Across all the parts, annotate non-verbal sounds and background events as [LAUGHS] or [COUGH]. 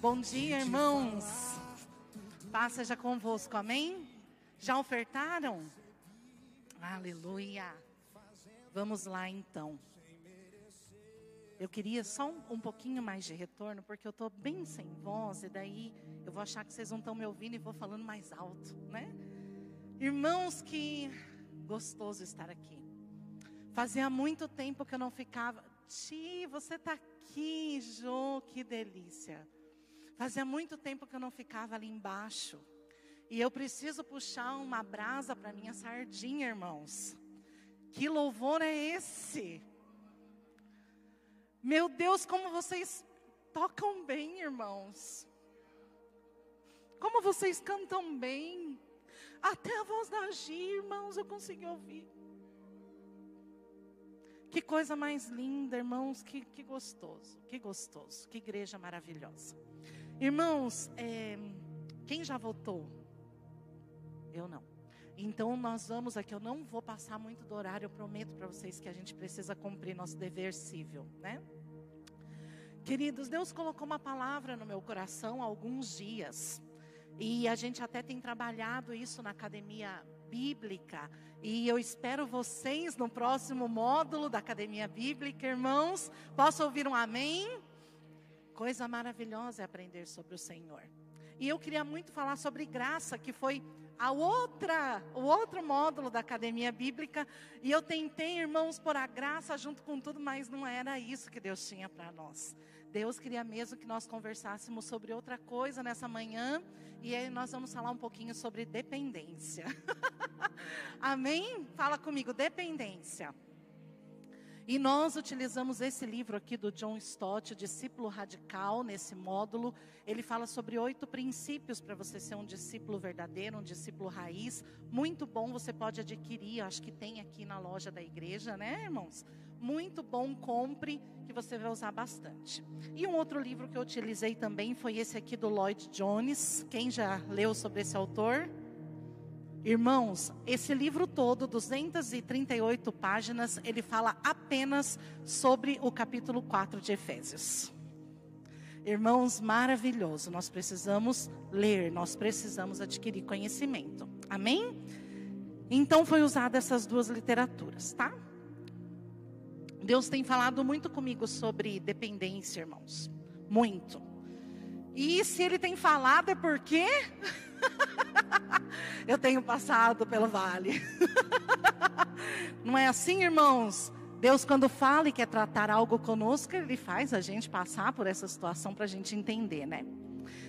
Bom dia, irmãos. Paz seja convosco, amém? Já ofertaram? Aleluia. Vamos lá então. Eu queria só um, um pouquinho mais de retorno, porque eu estou bem sem voz, e daí eu vou achar que vocês não estão me ouvindo e vou falando mais alto, né? Irmãos, que gostoso estar aqui. Fazia muito tempo que eu não ficava. Ti, você está aqui, Jô, que delícia. Fazia muito tempo que eu não ficava ali embaixo. E eu preciso puxar uma brasa para minha sardinha, irmãos. Que louvor é esse? Meu Deus, como vocês tocam bem, irmãos. Como vocês cantam bem. Até a voz da Gi, irmãos, eu consegui ouvir. Que coisa mais linda, irmãos, que, que gostoso, que gostoso, que igreja maravilhosa. Irmãos, é, quem já votou? Eu não. Então nós vamos aqui, eu não vou passar muito do horário, eu prometo para vocês que a gente precisa cumprir nosso dever civil, né? Queridos, Deus colocou uma palavra no meu coração há alguns dias. E a gente até tem trabalhado isso na academia bíblica. E eu espero vocês no próximo módulo da academia bíblica, irmãos. Posso ouvir um amém? Coisa maravilhosa é aprender sobre o Senhor. E eu queria muito falar sobre graça, que foi a outra, o outro módulo da academia bíblica, e eu tentei, irmãos, por a graça junto com tudo, mas não era isso que Deus tinha para nós. Deus queria mesmo que nós conversássemos sobre outra coisa nessa manhã, e aí nós vamos falar um pouquinho sobre dependência. [LAUGHS] Amém? Fala comigo, dependência. E nós utilizamos esse livro aqui do John Stott, Discípulo Radical, nesse módulo. Ele fala sobre oito princípios para você ser um discípulo verdadeiro, um discípulo raiz. Muito bom, você pode adquirir, acho que tem aqui na loja da igreja, né, irmãos? Muito bom, compre, que você vai usar bastante. E um outro livro que eu utilizei também foi esse aqui do Lloyd Jones. Quem já leu sobre esse autor? Irmãos, esse livro todo, 238 páginas, ele fala apenas sobre o capítulo 4 de Efésios. Irmãos, maravilhoso. Nós precisamos ler, nós precisamos adquirir conhecimento. Amém? Então foi usada essas duas literaturas, tá? Deus tem falado muito comigo sobre dependência, irmãos. Muito. E se ele tem falado é porque [LAUGHS] eu tenho passado pelo vale. [LAUGHS] Não é assim, irmãos? Deus, quando fala e quer tratar algo conosco, Ele faz a gente passar por essa situação para a gente entender, né?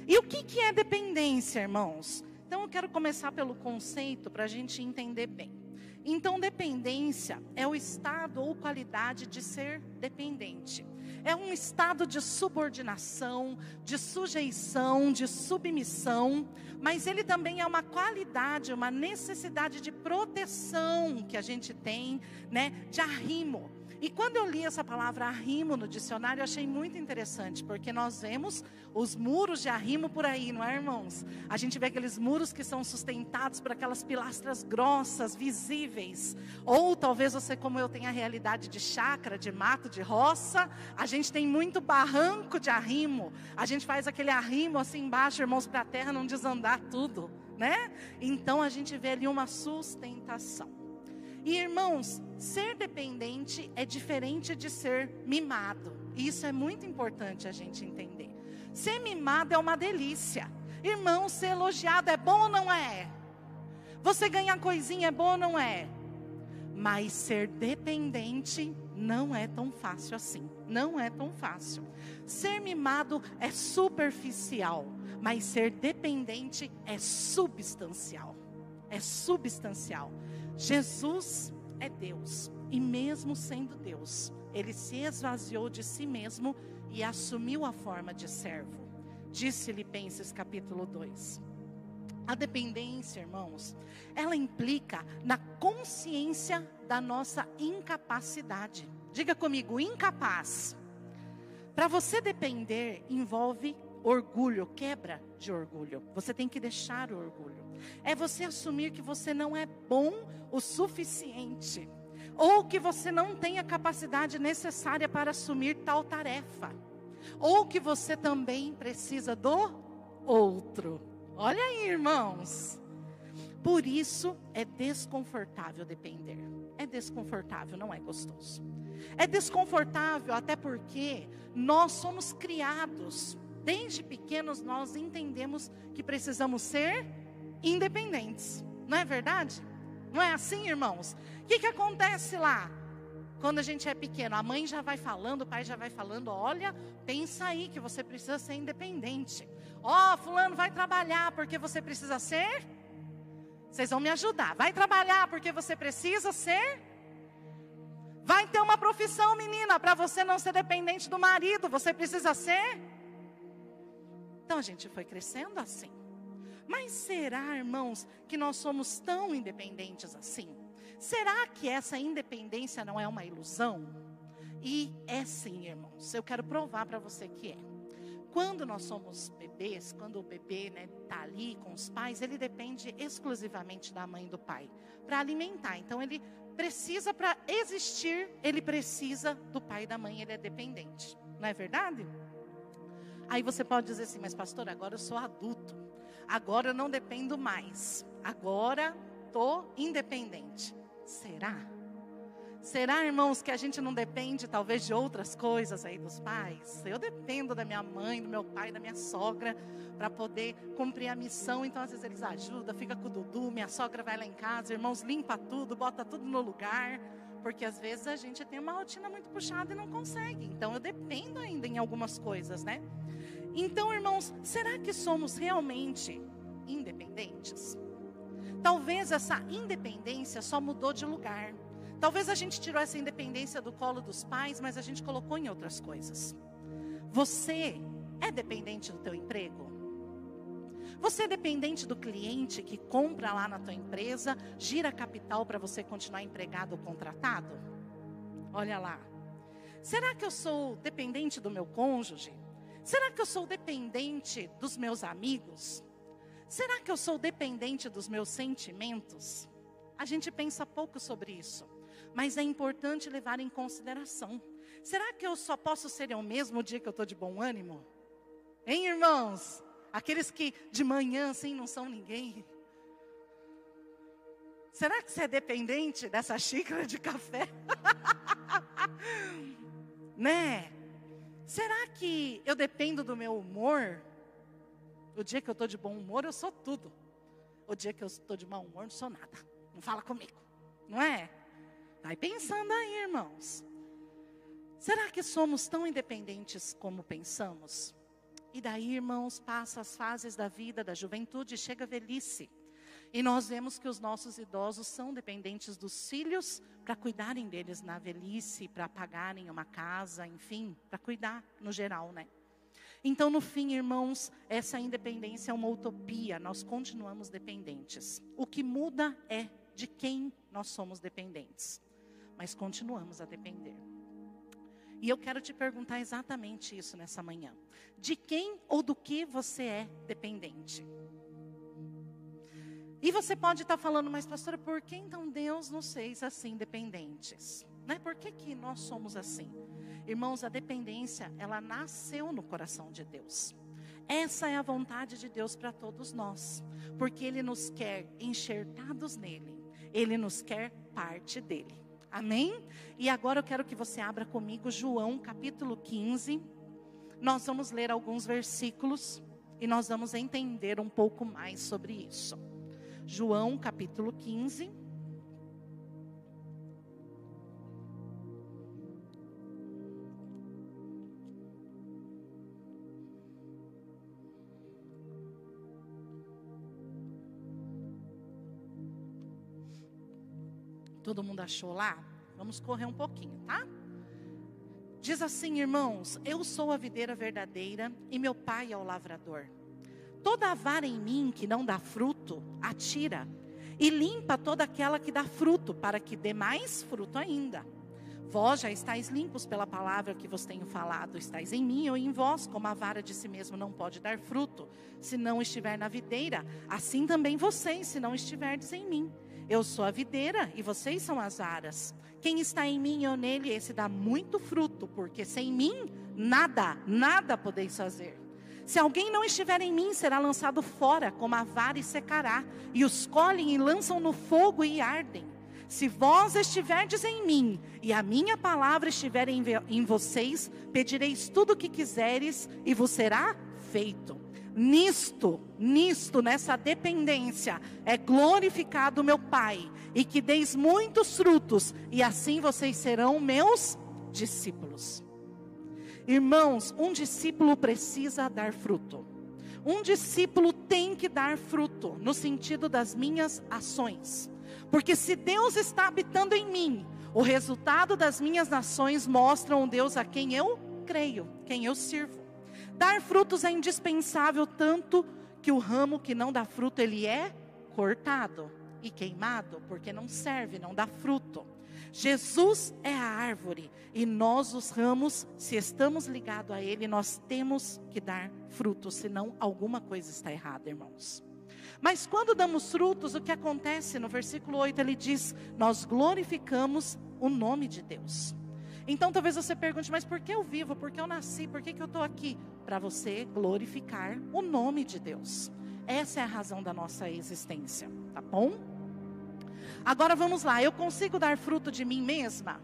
E o que, que é dependência, irmãos? Então, eu quero começar pelo conceito para a gente entender bem. Então, dependência é o estado ou qualidade de ser dependente. É um estado de subordinação, de sujeição, de submissão, mas ele também é uma qualidade, uma necessidade de proteção que a gente tem, né, de arrimo. E quando eu li essa palavra arrimo no dicionário, eu achei muito interessante, porque nós vemos os muros de arrimo por aí, não é, irmãos? A gente vê aqueles muros que são sustentados por aquelas pilastras grossas, visíveis. Ou talvez você, como eu, tenha a realidade de chácara, de mato, de roça. A gente tem muito barranco de arrimo. A gente faz aquele arrimo assim embaixo, irmãos, para a terra não desandar tudo, né? Então a gente vê ali uma sustentação. E irmãos, ser dependente é diferente de ser mimado. Isso é muito importante a gente entender. Ser mimado é uma delícia. Irmão, ser elogiado é bom ou não é? Você ganhar coisinha é bom ou não é? Mas ser dependente não é tão fácil assim. Não é tão fácil. Ser mimado é superficial, mas ser dependente é substancial. É substancial. Jesus é Deus, e mesmo sendo Deus, ele se esvaziou de si mesmo e assumiu a forma de servo. Disse Filipenses capítulo 2. A dependência, irmãos, ela implica na consciência da nossa incapacidade. Diga comigo, incapaz. Para você depender, envolve orgulho, quebra de orgulho. Você tem que deixar o orgulho. É você assumir que você não é bom o suficiente, ou que você não tem a capacidade necessária para assumir tal tarefa. ou que você também precisa do outro. Olha aí, irmãos. Por isso é desconfortável depender. É desconfortável, não é gostoso. É desconfortável até porque nós somos criados, desde pequenos nós entendemos que precisamos ser independentes. Não é verdade? Não é assim, irmãos? O que, que acontece lá? Quando a gente é pequeno, a mãe já vai falando, o pai já vai falando: olha, pensa aí que você precisa ser independente. Ó, oh, Fulano, vai trabalhar porque você precisa ser. Vocês vão me ajudar. Vai trabalhar porque você precisa ser. Vai ter uma profissão, menina, para você não ser dependente do marido, você precisa ser. Então a gente foi crescendo assim. Mas será, irmãos, que nós somos tão independentes assim? Será que essa independência não é uma ilusão? E é sim, irmãos. Eu quero provar para você que é. Quando nós somos bebês, quando o bebê está né, tá ali com os pais, ele depende exclusivamente da mãe e do pai para alimentar. Então ele precisa para existir, ele precisa do pai e da mãe, ele é dependente. Não é verdade? Aí você pode dizer assim, mas pastor, agora eu sou adulto. Agora eu não dependo mais. Agora estou independente. Será? Será, irmãos, que a gente não depende talvez de outras coisas aí dos pais? Eu dependo da minha mãe, do meu pai, da minha sogra para poder cumprir a missão. Então, às vezes eles ajudam, fica com o Dudu, minha sogra vai lá em casa, irmãos limpa tudo, bota tudo no lugar, porque às vezes a gente tem uma rotina muito puxada e não consegue. Então, eu dependo ainda em algumas coisas, né? Então, irmãos, será que somos realmente independentes? Talvez essa independência só mudou de lugar. Talvez a gente tirou essa independência do colo dos pais, mas a gente colocou em outras coisas. Você é dependente do teu emprego? Você é dependente do cliente que compra lá na tua empresa, gira capital para você continuar empregado ou contratado? Olha lá. Será que eu sou dependente do meu cônjuge? Será que eu sou dependente dos meus amigos? Será que eu sou dependente dos meus sentimentos? A gente pensa pouco sobre isso, mas é importante levar em consideração. Será que eu só posso ser eu mesmo o dia que eu estou de bom ânimo? Hein, irmãos? Aqueles que de manhã assim não são ninguém. Será que você é dependente dessa xícara de café? [LAUGHS] né? Será que eu dependo do meu humor? O dia que eu estou de bom humor, eu sou tudo. O dia que eu estou de mau humor, não sou nada. Não fala comigo. Não é? Vai pensando aí, irmãos. Será que somos tão independentes como pensamos? E daí, irmãos, passa as fases da vida, da juventude, chega a velhice. E nós vemos que os nossos idosos são dependentes dos filhos para cuidarem deles na velhice, para pagarem uma casa, enfim, para cuidar no geral, né? Então, no fim, irmãos, essa independência é uma utopia, nós continuamos dependentes. O que muda é de quem nós somos dependentes, mas continuamos a depender. E eu quero te perguntar exatamente isso nessa manhã: de quem ou do que você é dependente? E você pode estar falando, mas pastora, por que então Deus nos fez assim dependentes? Né? Por que, que nós somos assim? Irmãos, a dependência, ela nasceu no coração de Deus. Essa é a vontade de Deus para todos nós, porque Ele nos quer enxertados nele, Ele nos quer parte dele. Amém? E agora eu quero que você abra comigo João capítulo 15. Nós vamos ler alguns versículos e nós vamos entender um pouco mais sobre isso. João capítulo 15. Todo mundo achou lá? Vamos correr um pouquinho, tá? Diz assim, irmãos: Eu sou a videira verdadeira e meu pai é o lavrador. Toda a vara em mim que não dá fruto, atira, e limpa toda aquela que dá fruto, para que dê mais fruto ainda. Vós já estáis limpos pela palavra que vos tenho falado, estáis em mim ou em vós, como a vara de si mesmo não pode dar fruto, se não estiver na videira, assim também vocês, se não estiverdes em mim. Eu sou a videira e vocês são as aras. Quem está em mim e eu nele, esse dá muito fruto, porque sem mim nada, nada podeis fazer. Se alguém não estiver em mim, será lançado fora como a vara e secará, e os colhem e lançam no fogo e ardem. Se vós estiverdes em mim e a minha palavra estiver em, em vocês, pedireis tudo o que quiseres e vos será feito. Nisto, nisto, nessa dependência, é glorificado meu Pai, e que deis muitos frutos, e assim vocês serão meus discípulos. Irmãos, um discípulo precisa dar fruto. Um discípulo tem que dar fruto no sentido das minhas ações. Porque se Deus está habitando em mim, o resultado das minhas ações mostra um Deus a quem eu creio, quem eu sirvo. Dar frutos é indispensável tanto que o ramo que não dá fruto ele é cortado e queimado, porque não serve, não dá fruto. Jesus é a árvore e nós os ramos, se estamos ligados a ele, nós temos que dar frutos, senão alguma coisa está errada, irmãos. Mas quando damos frutos, o que acontece? No versículo 8 ele diz: Nós glorificamos o nome de Deus. Então talvez você pergunte, mas por que eu vivo? Por que eu nasci? Por que, que eu estou aqui? Para você glorificar o nome de Deus. Essa é a razão da nossa existência, tá bom? Agora vamos lá, eu consigo dar fruto de mim mesma?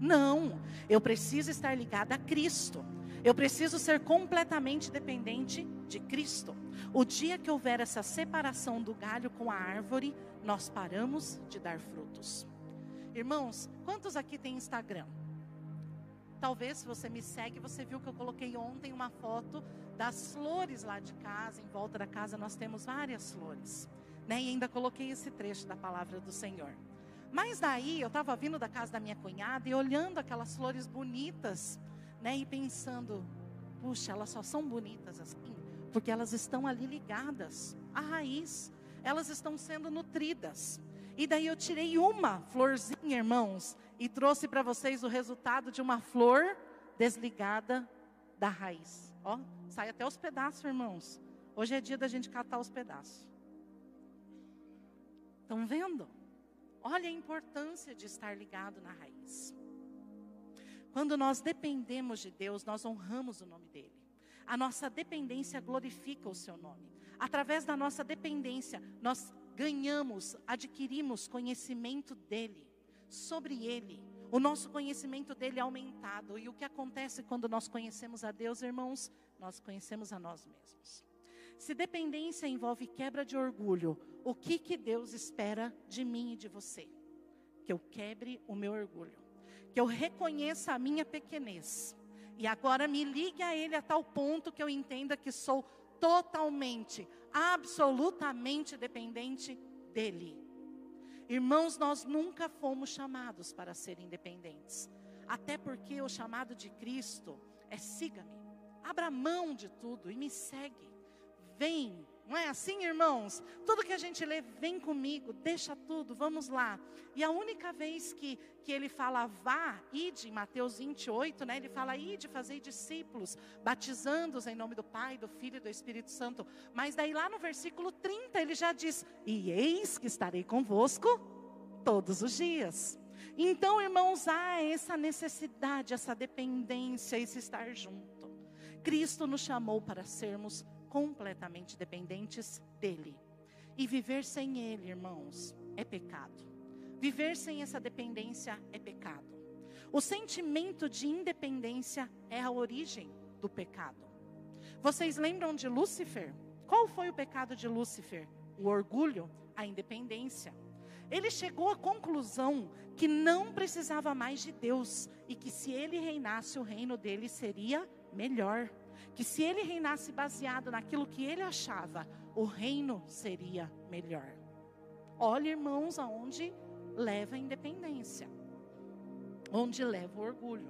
Não, eu preciso estar ligada a Cristo. Eu preciso ser completamente dependente de Cristo. O dia que houver essa separação do galho com a árvore, nós paramos de dar frutos. Irmãos, quantos aqui têm Instagram? Talvez se você me segue, você viu que eu coloquei ontem uma foto das flores lá de casa, em volta da casa nós temos várias flores né? E ainda coloquei esse trecho da palavra do Senhor. Mas daí eu estava vindo da casa da minha cunhada e olhando aquelas flores bonitas, né? E pensando, puxa, elas só são bonitas assim, porque elas estão ali ligadas à raiz, elas estão sendo nutridas. E daí eu tirei uma florzinha, irmãos, e trouxe para vocês o resultado de uma flor desligada da raiz. Ó, sai até os pedaços, irmãos. Hoje é dia da gente catar os pedaços. Estão vendo? Olha a importância de estar ligado na raiz. Quando nós dependemos de Deus, nós honramos o nome dEle. A nossa dependência glorifica o seu nome. Através da nossa dependência, nós ganhamos, adquirimos conhecimento dEle, sobre Ele. O nosso conhecimento dEle é aumentado. E o que acontece quando nós conhecemos a Deus, irmãos? Nós conhecemos a nós mesmos. Se dependência envolve quebra de orgulho, o que, que Deus espera de mim e de você? Que eu quebre o meu orgulho, que eu reconheça a minha pequenez, e agora me ligue a Ele a tal ponto que eu entenda que sou totalmente, absolutamente dependente dEle. Irmãos, nós nunca fomos chamados para ser independentes, até porque o chamado de Cristo é siga-me, abra mão de tudo e me segue vem. Não é assim, irmãos? Tudo que a gente lê, vem comigo, deixa tudo, vamos lá. E a única vez que, que ele fala vá, ide, em Mateus 28, né? Ele fala ide, fazei discípulos, batizando-os em nome do Pai, do Filho e do Espírito Santo. Mas daí lá no versículo 30 ele já diz: E eis que estarei convosco todos os dias. Então, irmãos, há essa necessidade, essa dependência, esse estar junto. Cristo nos chamou para sermos completamente dependentes dele. E viver sem ele, irmãos, é pecado. Viver sem essa dependência é pecado. O sentimento de independência é a origem do pecado. Vocês lembram de Lúcifer? Qual foi o pecado de Lúcifer? O orgulho, a independência. Ele chegou à conclusão que não precisava mais de Deus e que se ele reinasse, o reino dele seria melhor que se ele reinasse baseado naquilo que ele achava, o reino seria melhor. Olha, irmãos, aonde leva a independência, onde leva o orgulho.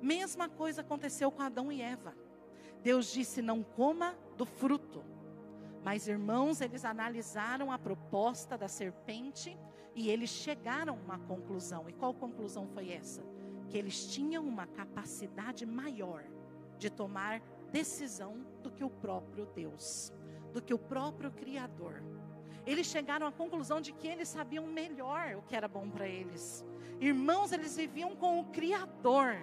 Mesma coisa aconteceu com Adão e Eva. Deus disse: não coma do fruto. Mas, irmãos, eles analisaram a proposta da serpente e eles chegaram a uma conclusão. E qual conclusão foi essa? Que eles tinham uma capacidade maior de tomar decisão do que o próprio Deus, do que o próprio Criador. Eles chegaram à conclusão de que eles sabiam melhor o que era bom para eles. Irmãos, eles viviam com o Criador.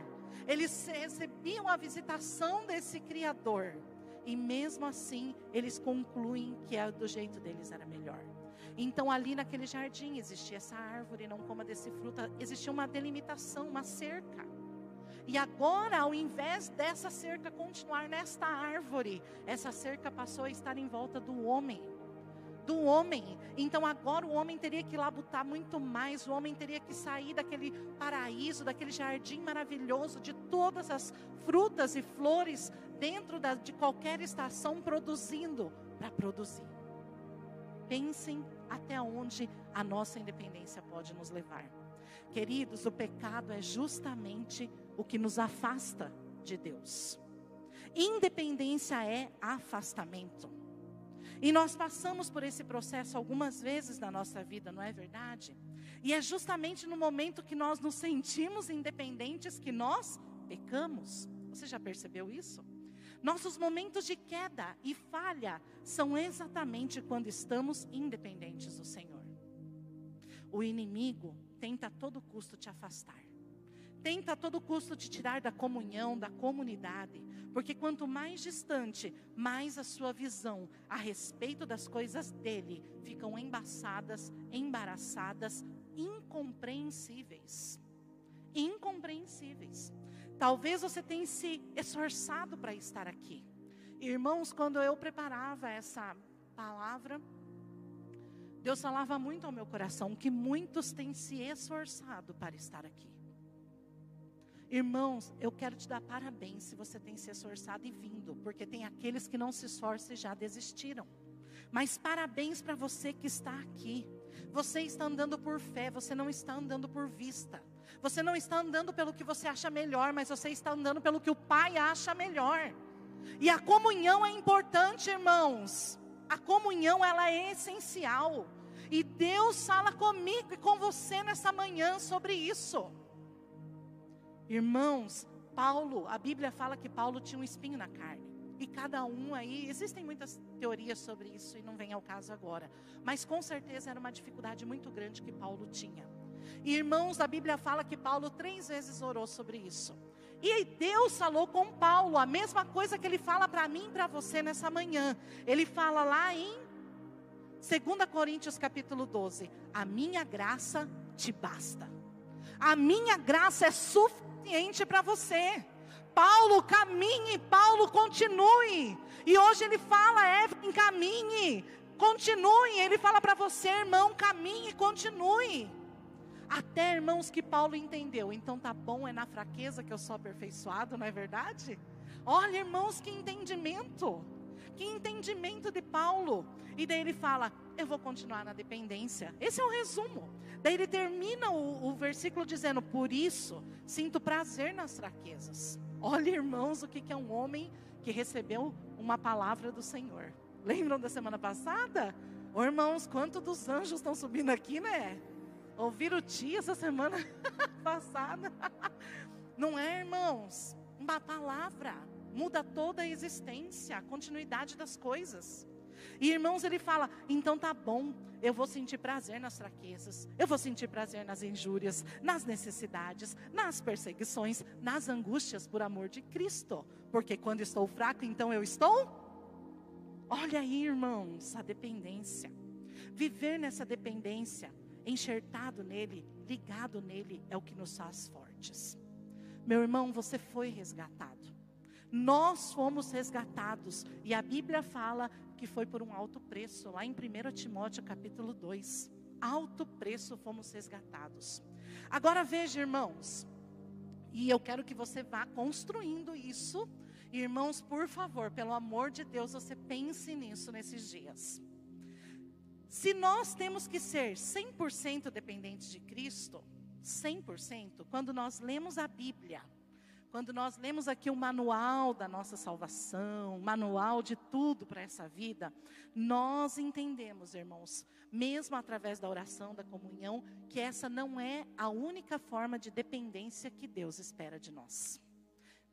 Eles recebiam a visitação desse Criador. E mesmo assim, eles concluem que é do jeito deles era melhor. Então, ali naquele jardim existia essa árvore, não coma desse fruto, existia uma delimitação, uma cerca. E agora, ao invés dessa cerca continuar nesta árvore, essa cerca passou a estar em volta do homem. Do homem. Então agora o homem teria que labutar muito mais, o homem teria que sair daquele paraíso, daquele jardim maravilhoso, de todas as frutas e flores dentro da, de qualquer estação produzindo para produzir. Pensem até onde a nossa independência pode nos levar. Queridos, o pecado é justamente o que nos afasta de Deus. Independência é afastamento. E nós passamos por esse processo algumas vezes na nossa vida, não é verdade? E é justamente no momento que nós nos sentimos independentes que nós pecamos. Você já percebeu isso? Nossos momentos de queda e falha são exatamente quando estamos independentes do Senhor. O inimigo tenta a todo custo te afastar tenta a todo custo te tirar da comunhão, da comunidade, porque quanto mais distante, mais a sua visão a respeito das coisas dele ficam embaçadas, embaraçadas, incompreensíveis. Incompreensíveis. Talvez você tenha se esforçado para estar aqui. Irmãos, quando eu preparava essa palavra, Deus falava muito ao meu coração que muitos têm se esforçado para estar aqui. Irmãos, eu quero te dar parabéns se você tem se esforçado e vindo, porque tem aqueles que não se esforçam e já desistiram. Mas parabéns para você que está aqui. Você está andando por fé, você não está andando por vista. Você não está andando pelo que você acha melhor, mas você está andando pelo que o Pai acha melhor. E a comunhão é importante, irmãos. A comunhão ela é essencial. E Deus fala comigo e com você nessa manhã sobre isso. Irmãos, Paulo, a Bíblia fala que Paulo tinha um espinho na carne. E cada um aí, existem muitas teorias sobre isso e não vem ao caso agora. Mas com certeza era uma dificuldade muito grande que Paulo tinha. E irmãos, a Bíblia fala que Paulo três vezes orou sobre isso. E Deus falou com Paulo a mesma coisa que ele fala para mim e para você nessa manhã. Ele fala lá em 2 Coríntios capítulo 12: A minha graça te basta. A minha graça é suficiente para você. Paulo, caminhe, Paulo, continue. E hoje ele fala, Evelyn, caminhe, continue. Ele fala para você, irmão, caminhe, continue. Até irmãos que Paulo entendeu. Então tá bom, é na fraqueza que eu sou aperfeiçoado, não é verdade? Olha, irmãos, que entendimento. Que entendimento de Paulo. E daí ele fala: Eu vou continuar na dependência. Esse é o resumo. Daí ele termina o, o versículo dizendo: Por isso sinto prazer nas fraquezas. Olha, irmãos, o que, que é um homem que recebeu uma palavra do Senhor. Lembram da semana passada? Ô, irmãos, quanto dos anjos estão subindo aqui, né? Ouviram o tia essa semana [LAUGHS] passada? Não é, irmãos? Uma palavra muda toda a existência, a continuidade das coisas. E irmãos, ele fala: então tá bom, eu vou sentir prazer nas fraquezas, eu vou sentir prazer nas injúrias, nas necessidades, nas perseguições, nas angústias por amor de Cristo, porque quando estou fraco, então eu estou. Olha aí, irmãos, a dependência. Viver nessa dependência, enxertado nele, ligado nele, é o que nos faz fortes. Meu irmão, você foi resgatado. Nós fomos resgatados. E a Bíblia fala que foi por um alto preço, lá em 1 Timóteo capítulo 2. Alto preço fomos resgatados. Agora veja, irmãos, e eu quero que você vá construindo isso. Irmãos, por favor, pelo amor de Deus, você pense nisso nesses dias. Se nós temos que ser 100% dependentes de Cristo, 100%, quando nós lemos a Bíblia, quando nós lemos aqui o manual da nossa salvação, manual de tudo para essa vida, nós entendemos, irmãos, mesmo através da oração, da comunhão, que essa não é a única forma de dependência que Deus espera de nós.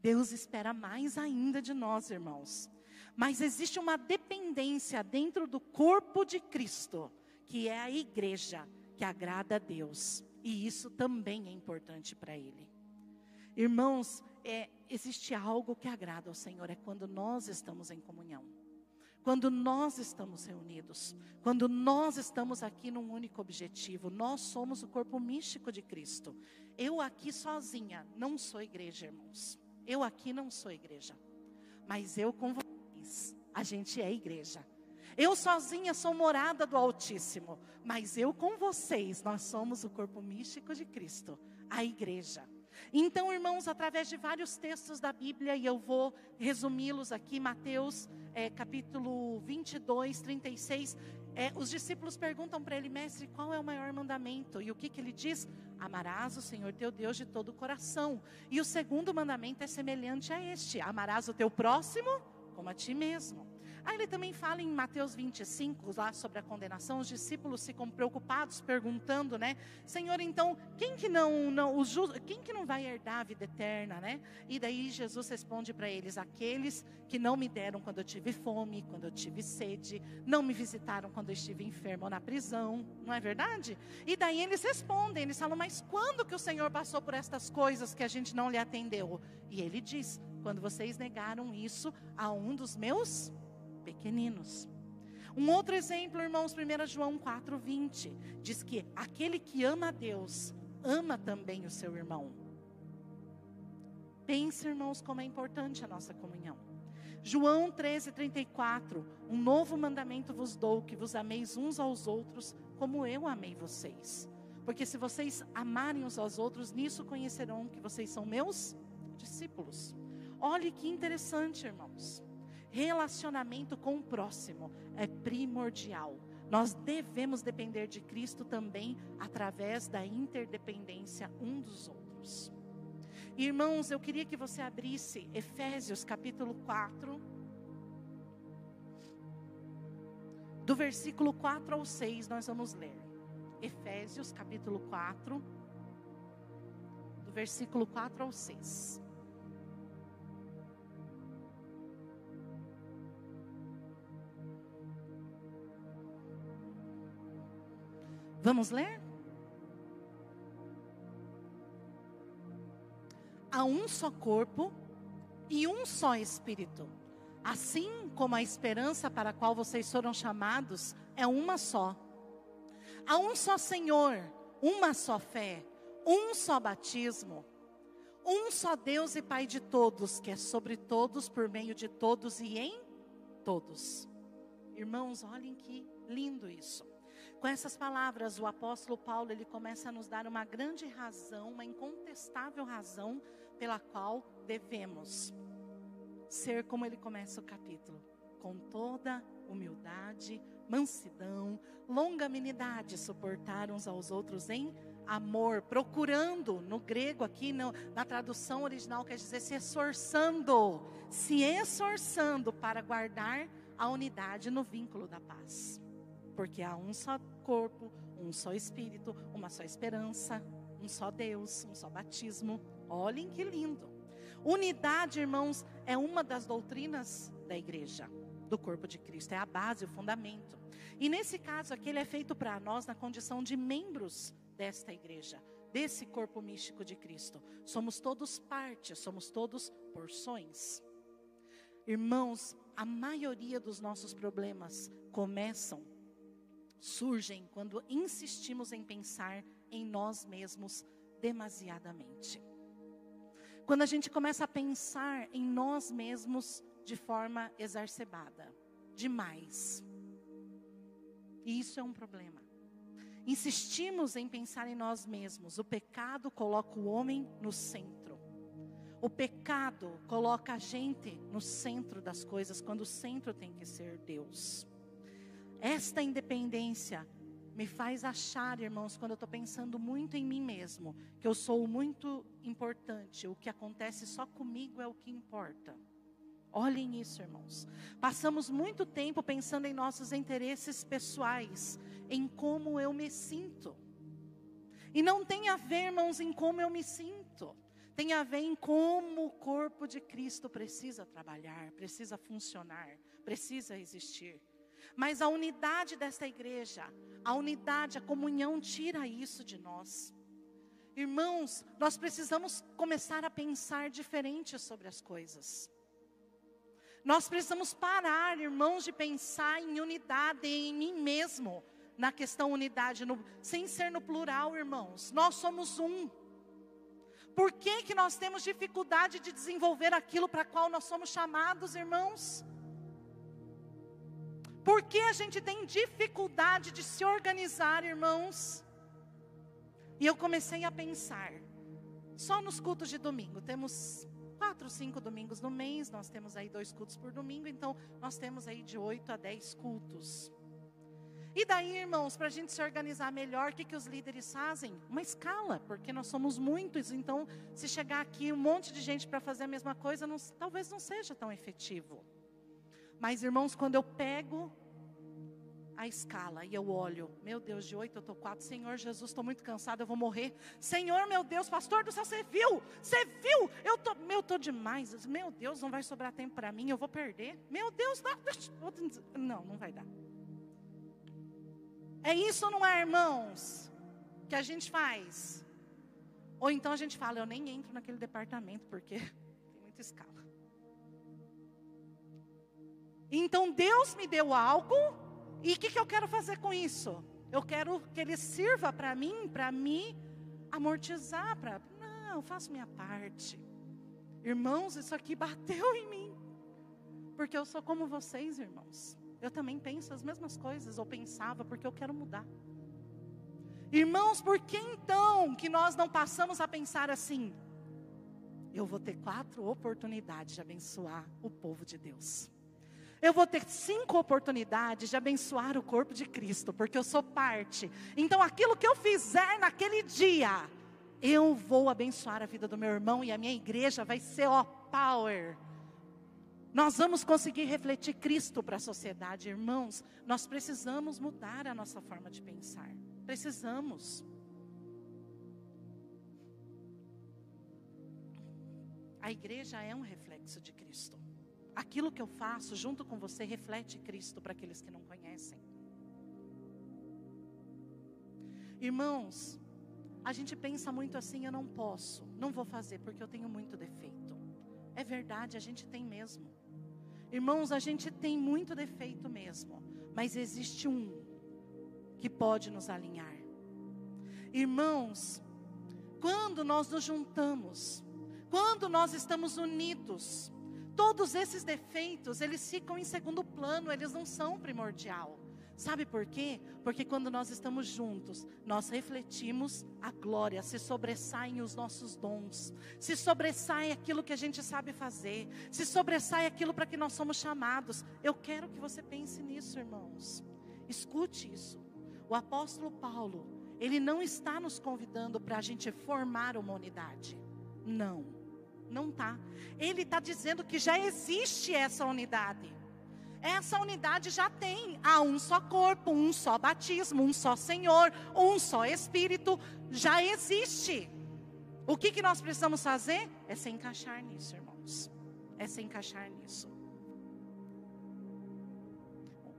Deus espera mais ainda de nós, irmãos. Mas existe uma dependência dentro do corpo de Cristo, que é a igreja, que agrada a Deus. E isso também é importante para Ele. Irmãos, é, existe algo que agrada ao Senhor, é quando nós estamos em comunhão. Quando nós estamos reunidos, quando nós estamos aqui num único objetivo, nós somos o corpo místico de Cristo. Eu aqui sozinha não sou igreja, irmãos. Eu aqui não sou igreja. Mas eu com a gente é igreja. Eu sozinha sou morada do Altíssimo, mas eu com vocês, nós somos o corpo místico de Cristo, a igreja. Então, irmãos, através de vários textos da Bíblia, e eu vou resumi-los aqui, Mateus é, capítulo 22, 36, é, os discípulos perguntam para ele, mestre, qual é o maior mandamento? E o que, que ele diz? Amarás o Senhor teu Deus de todo o coração. E o segundo mandamento é semelhante a este: amarás o teu próximo como a ti mesmo. Aí ele também fala em Mateus 25, lá sobre a condenação, os discípulos ficam preocupados, perguntando, né? Senhor, então, quem que não, não os, quem que não vai herdar a vida eterna, né? E daí Jesus responde para eles: aqueles que não me deram quando eu tive fome, quando eu tive sede, não me visitaram quando eu estive enfermo ou na prisão, não é verdade? E daí eles respondem, eles falam: mas quando que o Senhor passou por estas coisas que a gente não lhe atendeu? E ele diz: quando vocês negaram isso a um dos meus pequeninos. Um outro exemplo, irmãos, 1 João 4,20, diz que aquele que ama a Deus, ama também o seu irmão. Pense, irmãos, como é importante a nossa comunhão. João 13,34, um novo mandamento vos dou, que vos ameis uns aos outros, como eu amei vocês. Porque se vocês amarem uns aos outros, nisso conhecerão que vocês são meus discípulos. Olhe que interessante, irmãos relacionamento com o próximo é primordial. Nós devemos depender de Cristo também através da interdependência um dos outros. Irmãos, eu queria que você abrisse Efésios capítulo 4, do versículo 4 ao 6, nós vamos ler. Efésios capítulo 4, do versículo 4 ao 6. Vamos ler? Há um só corpo e um só espírito. Assim como a esperança para a qual vocês foram chamados é uma só. Há um só Senhor, uma só fé, um só batismo, um só Deus e Pai de todos, que é sobre todos, por meio de todos e em todos. Irmãos, olhem que lindo isso. Com essas palavras, o apóstolo Paulo ele começa a nos dar uma grande razão, uma incontestável razão pela qual devemos ser como ele começa o capítulo, com toda humildade, mansidão, longanimidade, suportar uns aos outros em amor, procurando, no grego aqui, no, na tradução original quer dizer se esforçando, se esforçando para guardar a unidade no vínculo da paz porque há um só corpo, um só espírito, uma só esperança, um só Deus, um só batismo. Olhem que lindo. Unidade, irmãos, é uma das doutrinas da igreja, do corpo de Cristo, é a base, o fundamento. E nesse caso aqui, ele é feito para nós na condição de membros desta igreja, desse corpo místico de Cristo. Somos todos parte, somos todos porções. Irmãos, a maioria dos nossos problemas começam surgem quando insistimos em pensar em nós mesmos demasiadamente. Quando a gente começa a pensar em nós mesmos de forma exacerbada, demais. E isso é um problema. Insistimos em pensar em nós mesmos. O pecado coloca o homem no centro. O pecado coloca a gente no centro das coisas, quando o centro tem que ser Deus. Esta independência me faz achar, irmãos, quando eu estou pensando muito em mim mesmo, que eu sou muito importante, o que acontece só comigo é o que importa. Olhem isso, irmãos. Passamos muito tempo pensando em nossos interesses pessoais, em como eu me sinto. E não tem a ver, irmãos, em como eu me sinto. Tem a ver em como o corpo de Cristo precisa trabalhar, precisa funcionar precisa existir. Mas a unidade desta igreja, a unidade, a comunhão tira isso de nós. Irmãos, nós precisamos começar a pensar diferente sobre as coisas. Nós precisamos parar, irmãos, de pensar em unidade em mim mesmo, na questão unidade, no, sem ser no plural, irmãos. Nós somos um. Por que, que nós temos dificuldade de desenvolver aquilo para qual nós somos chamados, irmãos? Por que a gente tem dificuldade de se organizar, irmãos? E eu comecei a pensar, só nos cultos de domingo, temos quatro, cinco domingos no mês, nós temos aí dois cultos por domingo, então nós temos aí de oito a dez cultos. E daí, irmãos, para a gente se organizar melhor, o que, que os líderes fazem? Uma escala, porque nós somos muitos, então se chegar aqui um monte de gente para fazer a mesma coisa, não, talvez não seja tão efetivo. Mas, irmãos, quando eu pego a escala e eu olho, meu Deus, de oito eu estou quatro, Senhor Jesus, estou muito cansado, eu vou morrer. Senhor, meu Deus, pastor do céu, você viu? Você viu? Eu tô, meu, estou demais. Meu Deus, não vai sobrar tempo para mim, eu vou perder. Meu Deus, não, não, não vai dar. É isso, não é, irmãos? Que a gente faz. Ou então a gente fala, eu nem entro naquele departamento porque [LAUGHS] tem muita escala. Então Deus me deu algo e o que, que eu quero fazer com isso? Eu quero que ele sirva para mim, para me amortizar, para. Não, eu faço minha parte. Irmãos, isso aqui [LAUGHS] bateu em mim. Porque eu sou como vocês, irmãos. Eu também penso as mesmas coisas, ou pensava, porque eu quero mudar. Irmãos, por que então que nós não passamos a pensar assim? Eu vou ter quatro oportunidades de abençoar o povo de Deus. Eu vou ter cinco oportunidades de abençoar o corpo de Cristo, porque eu sou parte. Então, aquilo que eu fizer naquele dia, eu vou abençoar a vida do meu irmão e a minha igreja vai ser, ó, power. Nós vamos conseguir refletir Cristo para a sociedade, irmãos. Nós precisamos mudar a nossa forma de pensar. Precisamos. A igreja é um reflexo de Cristo aquilo que eu faço junto com você reflete Cristo para aqueles que não conhecem. Irmãos, a gente pensa muito assim, eu não posso, não vou fazer porque eu tenho muito defeito. É verdade, a gente tem mesmo. Irmãos, a gente tem muito defeito mesmo, mas existe um que pode nos alinhar. Irmãos, quando nós nos juntamos, quando nós estamos unidos, Todos esses defeitos, eles ficam em segundo plano, eles não são primordial. Sabe por quê? Porque quando nós estamos juntos, nós refletimos a glória, se sobressaem os nossos dons, se sobressai aquilo que a gente sabe fazer, se sobressai aquilo para que nós somos chamados. Eu quero que você pense nisso, irmãos. Escute isso. O apóstolo Paulo, ele não está nos convidando para a gente formar uma unidade. Não. Não está. Ele está dizendo que já existe essa unidade. Essa unidade já tem. Há um só corpo, um só batismo, um só Senhor, um só Espírito. Já existe. O que, que nós precisamos fazer? É se encaixar nisso, irmãos. É se encaixar nisso.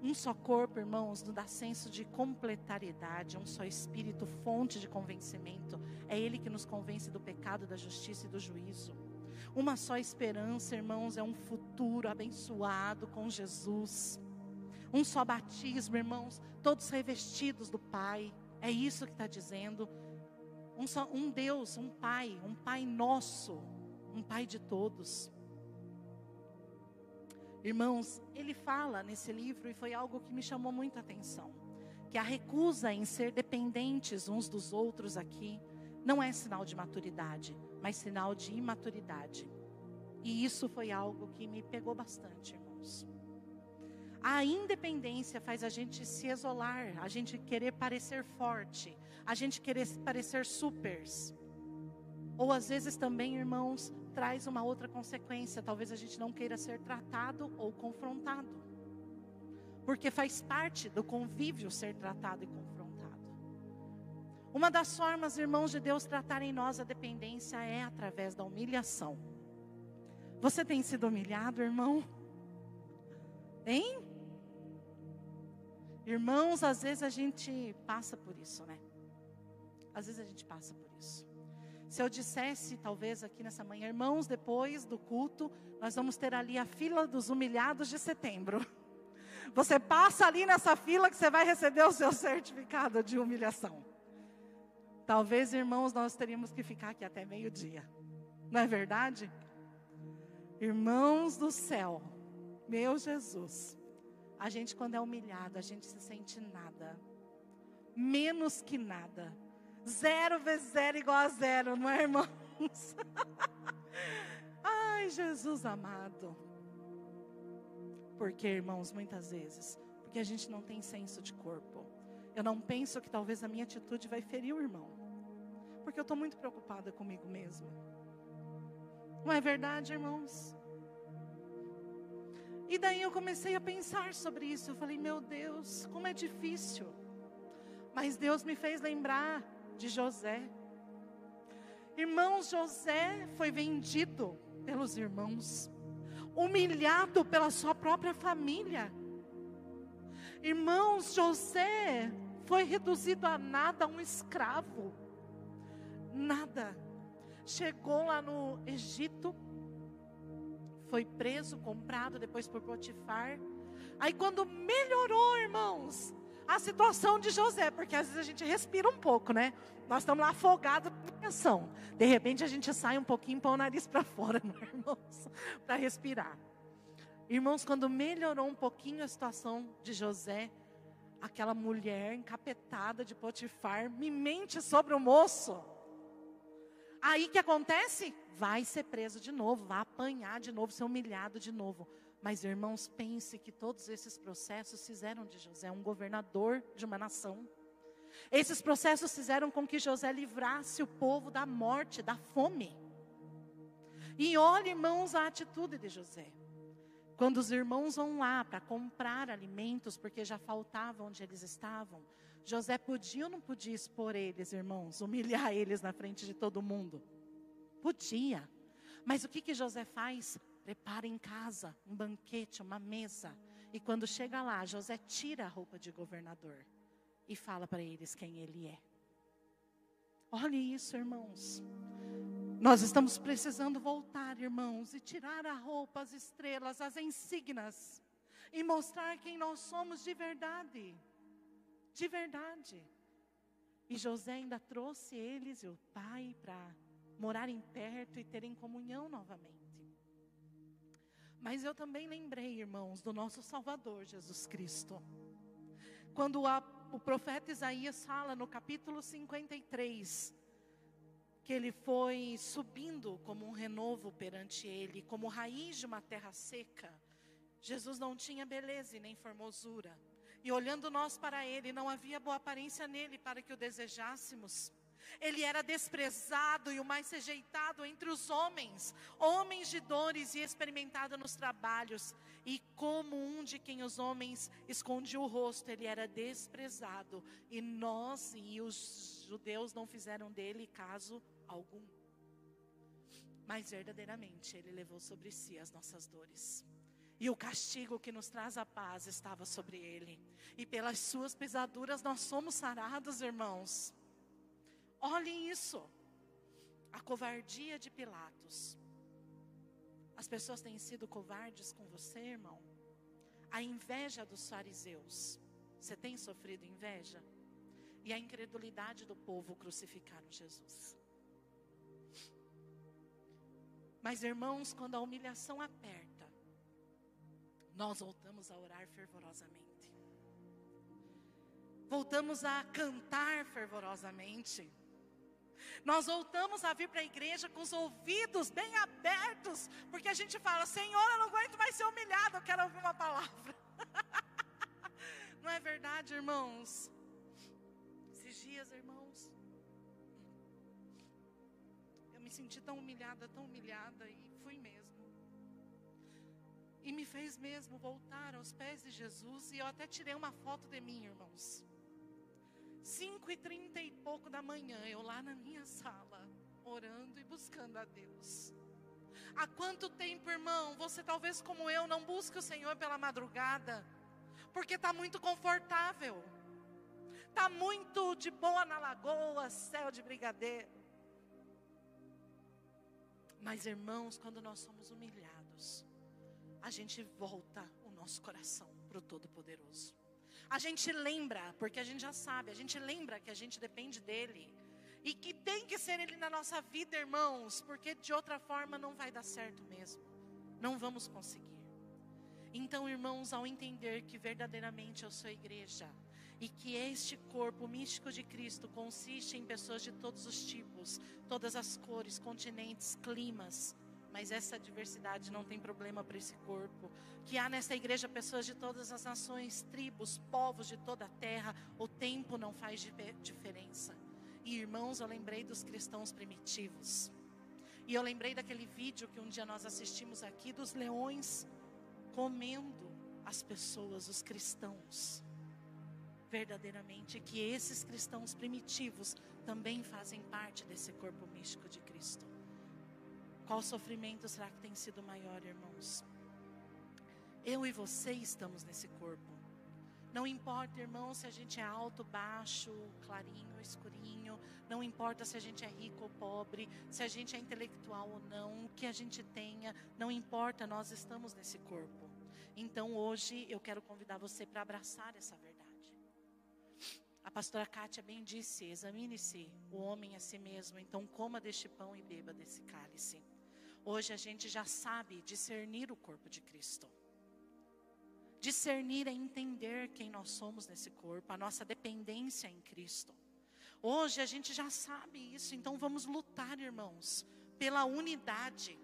Um só corpo, irmãos, nos dá senso de completariedade, um só espírito, fonte de convencimento. É Ele que nos convence do pecado, da justiça e do juízo. Uma só esperança, irmãos, é um futuro abençoado com Jesus. Um só batismo, irmãos, todos revestidos do Pai. É isso que está dizendo. Um, só, um Deus, um Pai, um Pai nosso, um Pai de todos. Irmãos, ele fala nesse livro, e foi algo que me chamou muito a atenção, que a recusa em ser dependentes uns dos outros aqui não é sinal de maturidade, mas sinal de imaturidade. E isso foi algo que me pegou bastante, irmãos. A independência faz a gente se isolar, a gente querer parecer forte, a gente querer parecer supers. Ou às vezes também, irmãos, traz uma outra consequência. Talvez a gente não queira ser tratado ou confrontado. Porque faz parte do convívio ser tratado e confrontado. Uma das formas, irmãos de Deus, tratarem nós a dependência é através da humilhação. Você tem sido humilhado, irmão? Hein? Irmãos, às vezes a gente passa por isso, né? Às vezes a gente passa por isso. Se eu dissesse, talvez aqui nessa manhã, irmãos, depois do culto, nós vamos ter ali a fila dos humilhados de setembro. Você passa ali nessa fila que você vai receber o seu certificado de humilhação. Talvez, irmãos, nós teríamos que ficar aqui até meio-dia. Não é verdade? Irmãos do céu, meu Jesus, a gente quando é humilhado, a gente se sente nada, menos que nada. Zero vezes zero igual a zero, não é, irmãos? [LAUGHS] Ai, Jesus amado. Porque, irmãos, muitas vezes, porque a gente não tem senso de corpo. Eu não penso que talvez a minha atitude vai ferir o irmão. Porque eu estou muito preocupada comigo mesma. Não é verdade, irmãos? E daí eu comecei a pensar sobre isso. Eu falei, meu Deus, como é difícil. Mas Deus me fez lembrar de José. Irmãos, José foi vendido pelos irmãos, humilhado pela sua própria família. Irmãos, José foi reduzido a nada, um escravo. Nada. Chegou lá no Egito, foi preso, comprado depois por Potifar. Aí quando melhorou, irmãos, a situação de José, porque às vezes a gente respira um pouco, né? Nós estamos lá afogados na ação. De repente a gente sai um pouquinho, põe o nariz para [LAUGHS] fora, não, é, irmãos? Para respirar. Irmãos, quando melhorou um pouquinho a situação de José, aquela mulher encapetada de Potifar me mente sobre o moço. Aí que acontece? Vai ser preso de novo, vai apanhar de novo, ser humilhado de novo. Mas, irmãos, pense que todos esses processos fizeram de José um governador de uma nação. Esses processos fizeram com que José livrasse o povo da morte, da fome. E olhe, irmãos, a atitude de José. Quando os irmãos vão lá para comprar alimentos, porque já faltava onde eles estavam, José podia ou não podia expor eles, irmãos, humilhar eles na frente de todo mundo? Podia. Mas o que, que José faz? prepara em casa um banquete, uma mesa. E quando chega lá, José tira a roupa de governador e fala para eles quem ele é. Olhe isso, irmãos. Nós estamos precisando voltar, irmãos, e tirar a roupa, as estrelas, as insígnias, e mostrar quem nós somos de verdade. De verdade. E José ainda trouxe eles e o pai para morarem perto e terem comunhão novamente. Mas eu também lembrei, irmãos, do nosso Salvador Jesus Cristo. Quando a, o profeta Isaías fala no capítulo 53, que ele foi subindo como um renovo perante ele, como raiz de uma terra seca. Jesus não tinha beleza e nem formosura. E olhando nós para ele, não havia boa aparência nele para que o desejássemos. Ele era desprezado e o mais rejeitado entre os homens, homens de dores e experimentado nos trabalhos. E como um de quem os homens escondiam o rosto, ele era desprezado. E nós e os judeus não fizeram dele caso algum. Mas verdadeiramente ele levou sobre si as nossas dores. E o castigo que nos traz a paz estava sobre ele. E pelas suas pesaduras nós somos sarados, irmãos. Olhem isso. A covardia de Pilatos. As pessoas têm sido covardes com você, irmão? A inveja dos fariseus. Você tem sofrido inveja? E a incredulidade do povo crucificaram Jesus. Mas, irmãos, quando a humilhação aperta, nós voltamos a orar fervorosamente. Voltamos a cantar fervorosamente. Nós voltamos a vir para a igreja com os ouvidos bem abertos, porque a gente fala: Senhor, eu não aguento mais ser humilhado, eu quero ouvir uma palavra. [LAUGHS] não é verdade, irmãos? Esses dias, irmãos, eu me senti tão humilhada, tão humilhada, e. E me fez mesmo voltar aos pés de Jesus, e eu até tirei uma foto de mim, irmãos. Cinco e trinta e pouco da manhã, eu lá na minha sala, orando e buscando a Deus. Há quanto tempo, irmão, você talvez como eu não busca o Senhor pela madrugada, porque está muito confortável, está muito de boa na lagoa, céu de brigadeiro. Mas, irmãos, quando nós somos humilhados, a gente volta o nosso coração para o Todo-Poderoso. A gente lembra, porque a gente já sabe, a gente lembra que a gente depende dEle. E que tem que ser Ele na nossa vida, irmãos, porque de outra forma não vai dar certo mesmo. Não vamos conseguir. Então, irmãos, ao entender que verdadeiramente eu sou igreja, e que este corpo místico de Cristo consiste em pessoas de todos os tipos, todas as cores, continentes, climas, mas essa diversidade não tem problema para esse corpo. Que há nessa igreja pessoas de todas as nações, tribos, povos de toda a terra, o tempo não faz diferença. E irmãos, eu lembrei dos cristãos primitivos. E eu lembrei daquele vídeo que um dia nós assistimos aqui dos leões comendo as pessoas, os cristãos. Verdadeiramente que esses cristãos primitivos também fazem parte desse corpo místico de Cristo. Qual sofrimento será que tem sido maior, irmãos? Eu e você estamos nesse corpo. Não importa, irmão, se a gente é alto, baixo, clarinho, escurinho. Não importa se a gente é rico ou pobre, se a gente é intelectual ou não, o que a gente tenha. Não importa, nós estamos nesse corpo. Então hoje eu quero convidar você para abraçar essa verdade. A pastora Kátia bem disse: examine-se o homem a si mesmo, então coma deste pão e beba desse cálice. Hoje a gente já sabe discernir o corpo de Cristo. Discernir é entender quem nós somos nesse corpo, a nossa dependência em Cristo. Hoje a gente já sabe isso, então vamos lutar, irmãos, pela unidade,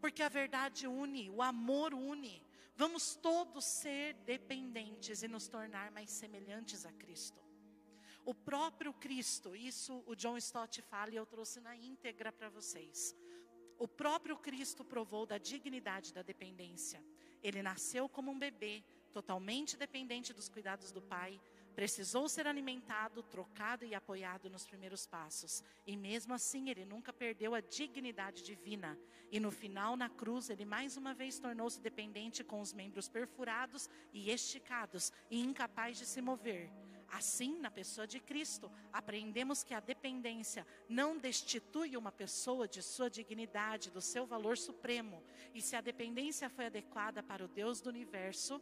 porque a verdade une, o amor une. Vamos todos ser dependentes e nos tornar mais semelhantes a Cristo. O próprio Cristo, isso o John Stott fala e eu trouxe na íntegra para vocês. O próprio Cristo provou da dignidade da dependência. Ele nasceu como um bebê, totalmente dependente dos cuidados do pai, precisou ser alimentado, trocado e apoiado nos primeiros passos. E mesmo assim, ele nunca perdeu a dignidade divina. E no final, na cruz, ele mais uma vez tornou-se dependente com os membros perfurados e esticados e incapaz de se mover. Assim, na pessoa de Cristo, aprendemos que a dependência não destitui uma pessoa de sua dignidade, do seu valor supremo. E se a dependência foi adequada para o Deus do universo,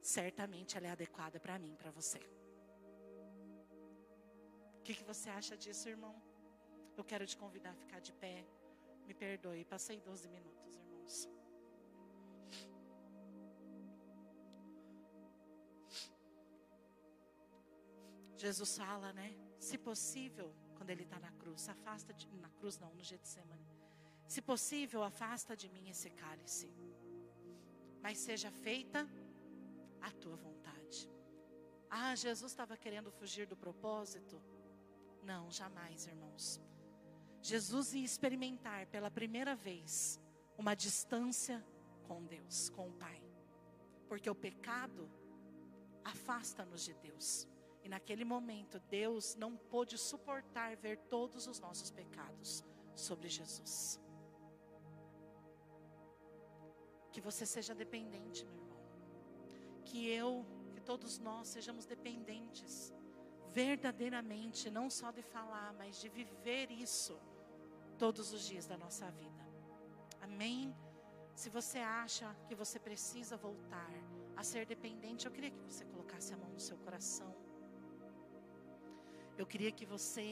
certamente ela é adequada para mim, para você. O que, que você acha disso, irmão? Eu quero te convidar a ficar de pé. Me perdoe, passei 12 minutos, irmãos. Jesus fala, né? Se possível, quando ele está na cruz, afasta de, na cruz não, no Getsemane. Se possível, afasta de mim esse cálice. Mas seja feita a tua vontade. Ah, Jesus estava querendo fugir do propósito? Não, jamais, irmãos. Jesus ia experimentar pela primeira vez uma distância com Deus, com o Pai. Porque o pecado afasta-nos de Deus. E naquele momento, Deus não pôde suportar ver todos os nossos pecados sobre Jesus. Que você seja dependente, meu irmão. Que eu, que todos nós sejamos dependentes, verdadeiramente, não só de falar, mas de viver isso todos os dias da nossa vida. Amém? Se você acha que você precisa voltar a ser dependente, eu queria que você colocasse a mão no seu coração. Eu queria que você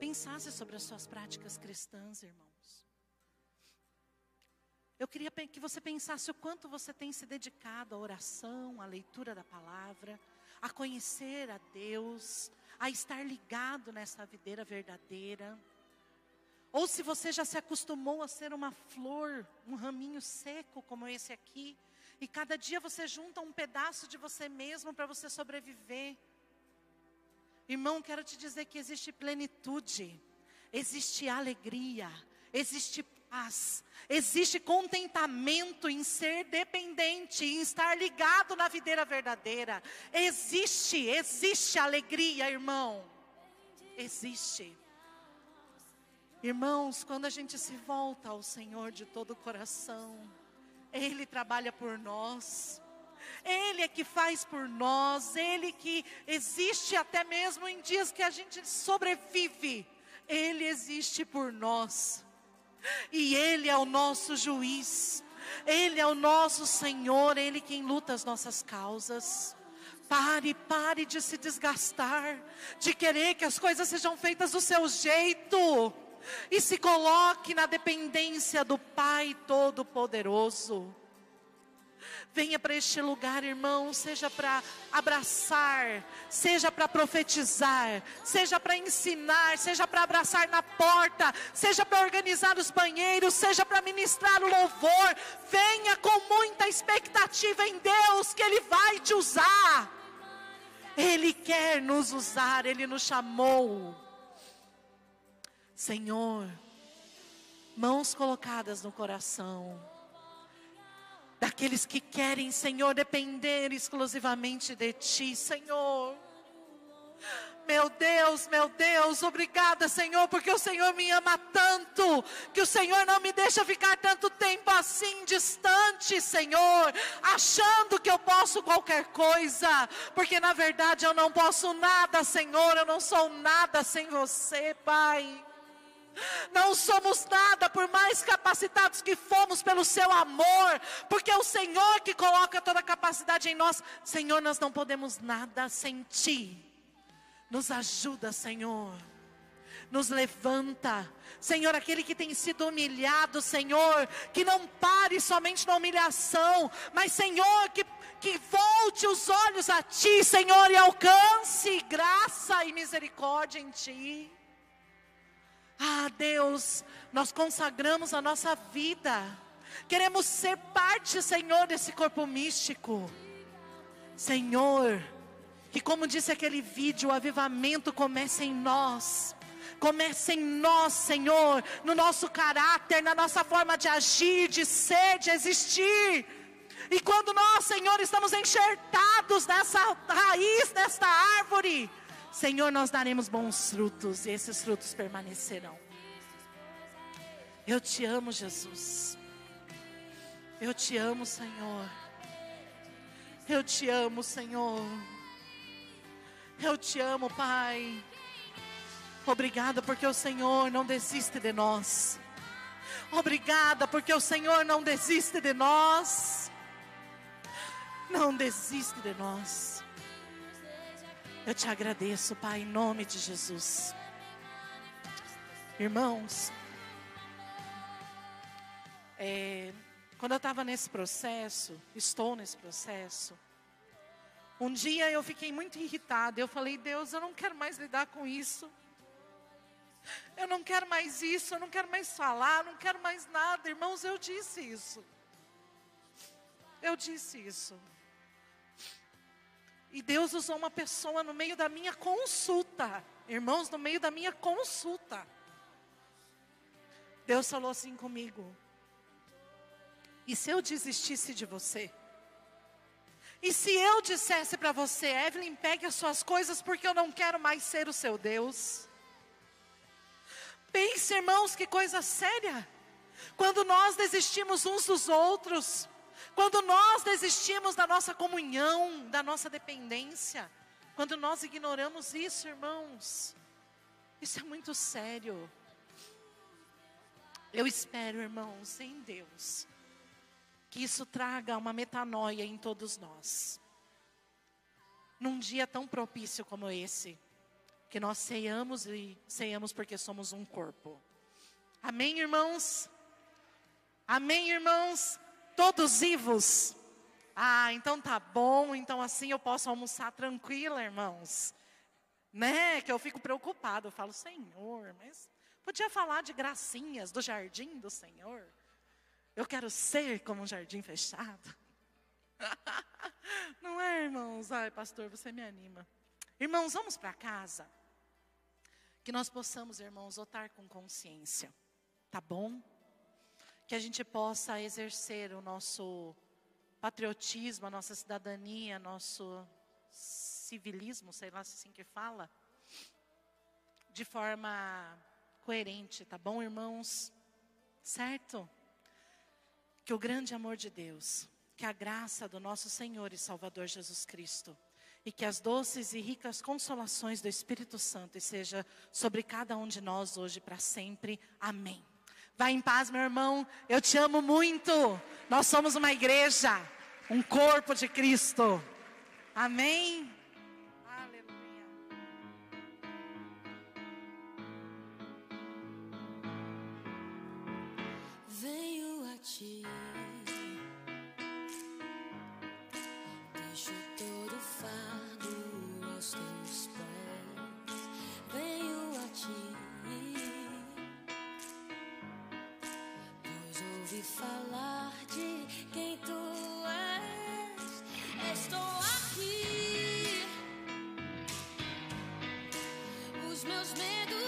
pensasse sobre as suas práticas cristãs, irmãos. Eu queria que você pensasse o quanto você tem se dedicado à oração, à leitura da palavra, a conhecer a Deus, a estar ligado nessa videira verdadeira. Ou se você já se acostumou a ser uma flor, um raminho seco como esse aqui, e cada dia você junta um pedaço de você mesmo para você sobreviver. Irmão, quero te dizer que existe plenitude, existe alegria, existe paz, existe contentamento em ser dependente, em estar ligado na videira verdadeira. Existe, existe alegria, irmão. Existe. Irmãos, quando a gente se volta ao Senhor de todo o coração, Ele trabalha por nós. Ele é que faz por nós, Ele que existe até mesmo em dias que a gente sobrevive, Ele existe por nós, e Ele é o nosso juiz, Ele é o nosso Senhor, Ele quem luta as nossas causas. Pare, pare de se desgastar, de querer que as coisas sejam feitas do seu jeito, e se coloque na dependência do Pai Todo-Poderoso. Venha para este lugar, irmão, seja para abraçar, seja para profetizar, seja para ensinar, seja para abraçar na porta, seja para organizar os banheiros, seja para ministrar o louvor. Venha com muita expectativa em Deus que Ele vai te usar. Ele quer nos usar, Ele nos chamou. Senhor, mãos colocadas no coração daqueles que querem, Senhor, depender exclusivamente de Ti, Senhor. Meu Deus, meu Deus, obrigada, Senhor, porque o Senhor me ama tanto, que o Senhor não me deixa ficar tanto tempo assim distante, Senhor, achando que eu posso qualquer coisa, porque na verdade eu não posso nada, Senhor, eu não sou nada sem você, Pai. Não somos nada, por mais capacitados que fomos pelo seu amor, porque é o Senhor que coloca toda a capacidade em nós. Senhor, nós não podemos nada sem Ti. Nos ajuda, Senhor. Nos levanta. Senhor, aquele que tem sido humilhado, Senhor, que não pare somente na humilhação, mas, Senhor, que, que volte os olhos a Ti, Senhor, e alcance graça e misericórdia em Ti. Ah, Deus, nós consagramos a nossa vida. Queremos ser parte, Senhor, desse corpo místico. Senhor, que como disse aquele vídeo, o avivamento começa em nós. Começa em nós, Senhor, no nosso caráter, na nossa forma de agir, de ser, de existir. E quando nós, Senhor, estamos enxertados nessa raiz, nesta árvore, Senhor, nós daremos bons frutos e esses frutos permanecerão. Eu te amo, Jesus. Eu te amo, Senhor. Eu te amo, Senhor. Eu te amo, Pai. Obrigada porque o Senhor não desiste de nós. Obrigada porque o Senhor não desiste de nós. Não desiste de nós. Eu te agradeço, Pai, em nome de Jesus. Irmãos, é, quando eu estava nesse processo, estou nesse processo, um dia eu fiquei muito irritada. Eu falei, Deus, eu não quero mais lidar com isso. Eu não quero mais isso, eu não quero mais falar, não quero mais nada. Irmãos, eu disse isso. Eu disse isso. E Deus usou uma pessoa no meio da minha consulta. Irmãos, no meio da minha consulta. Deus falou assim comigo: E se eu desistisse de você? E se eu dissesse para você, Evelyn, pegue as suas coisas porque eu não quero mais ser o seu Deus? Pense, irmãos, que coisa séria. Quando nós desistimos uns dos outros, quando nós desistimos da nossa comunhão, da nossa dependência, quando nós ignoramos isso, irmãos, isso é muito sério. Eu espero, irmãos, em Deus, que isso traga uma metanoia em todos nós. Num dia tão propício como esse, que nós ceiamos e ceiamos porque somos um corpo. Amém, irmãos? Amém, irmãos? Todos vivos? Ah, então tá bom, então assim eu posso almoçar tranquila, irmãos. Né? Que eu fico preocupado, eu falo, Senhor, mas podia falar de gracinhas do jardim do Senhor. Eu quero ser como um jardim fechado. [LAUGHS] Não é, irmãos? Ai, pastor, você me anima. Irmãos, vamos para casa. Que nós possamos, irmãos, votar com consciência. Tá bom? Que a gente possa exercer o nosso patriotismo, a nossa cidadania, nosso civilismo, sei lá se é assim que fala, de forma coerente, tá bom, irmãos? Certo? Que o grande amor de Deus, que a graça do nosso Senhor e Salvador Jesus Cristo, e que as doces e ricas consolações do Espírito Santo seja sobre cada um de nós hoje para sempre. Amém. Vai em paz, meu irmão. Eu te amo muito. Nós somos uma igreja, um corpo de Cristo. Amém. A ti. De falar de quem tu és. Estou aqui. Os meus medos.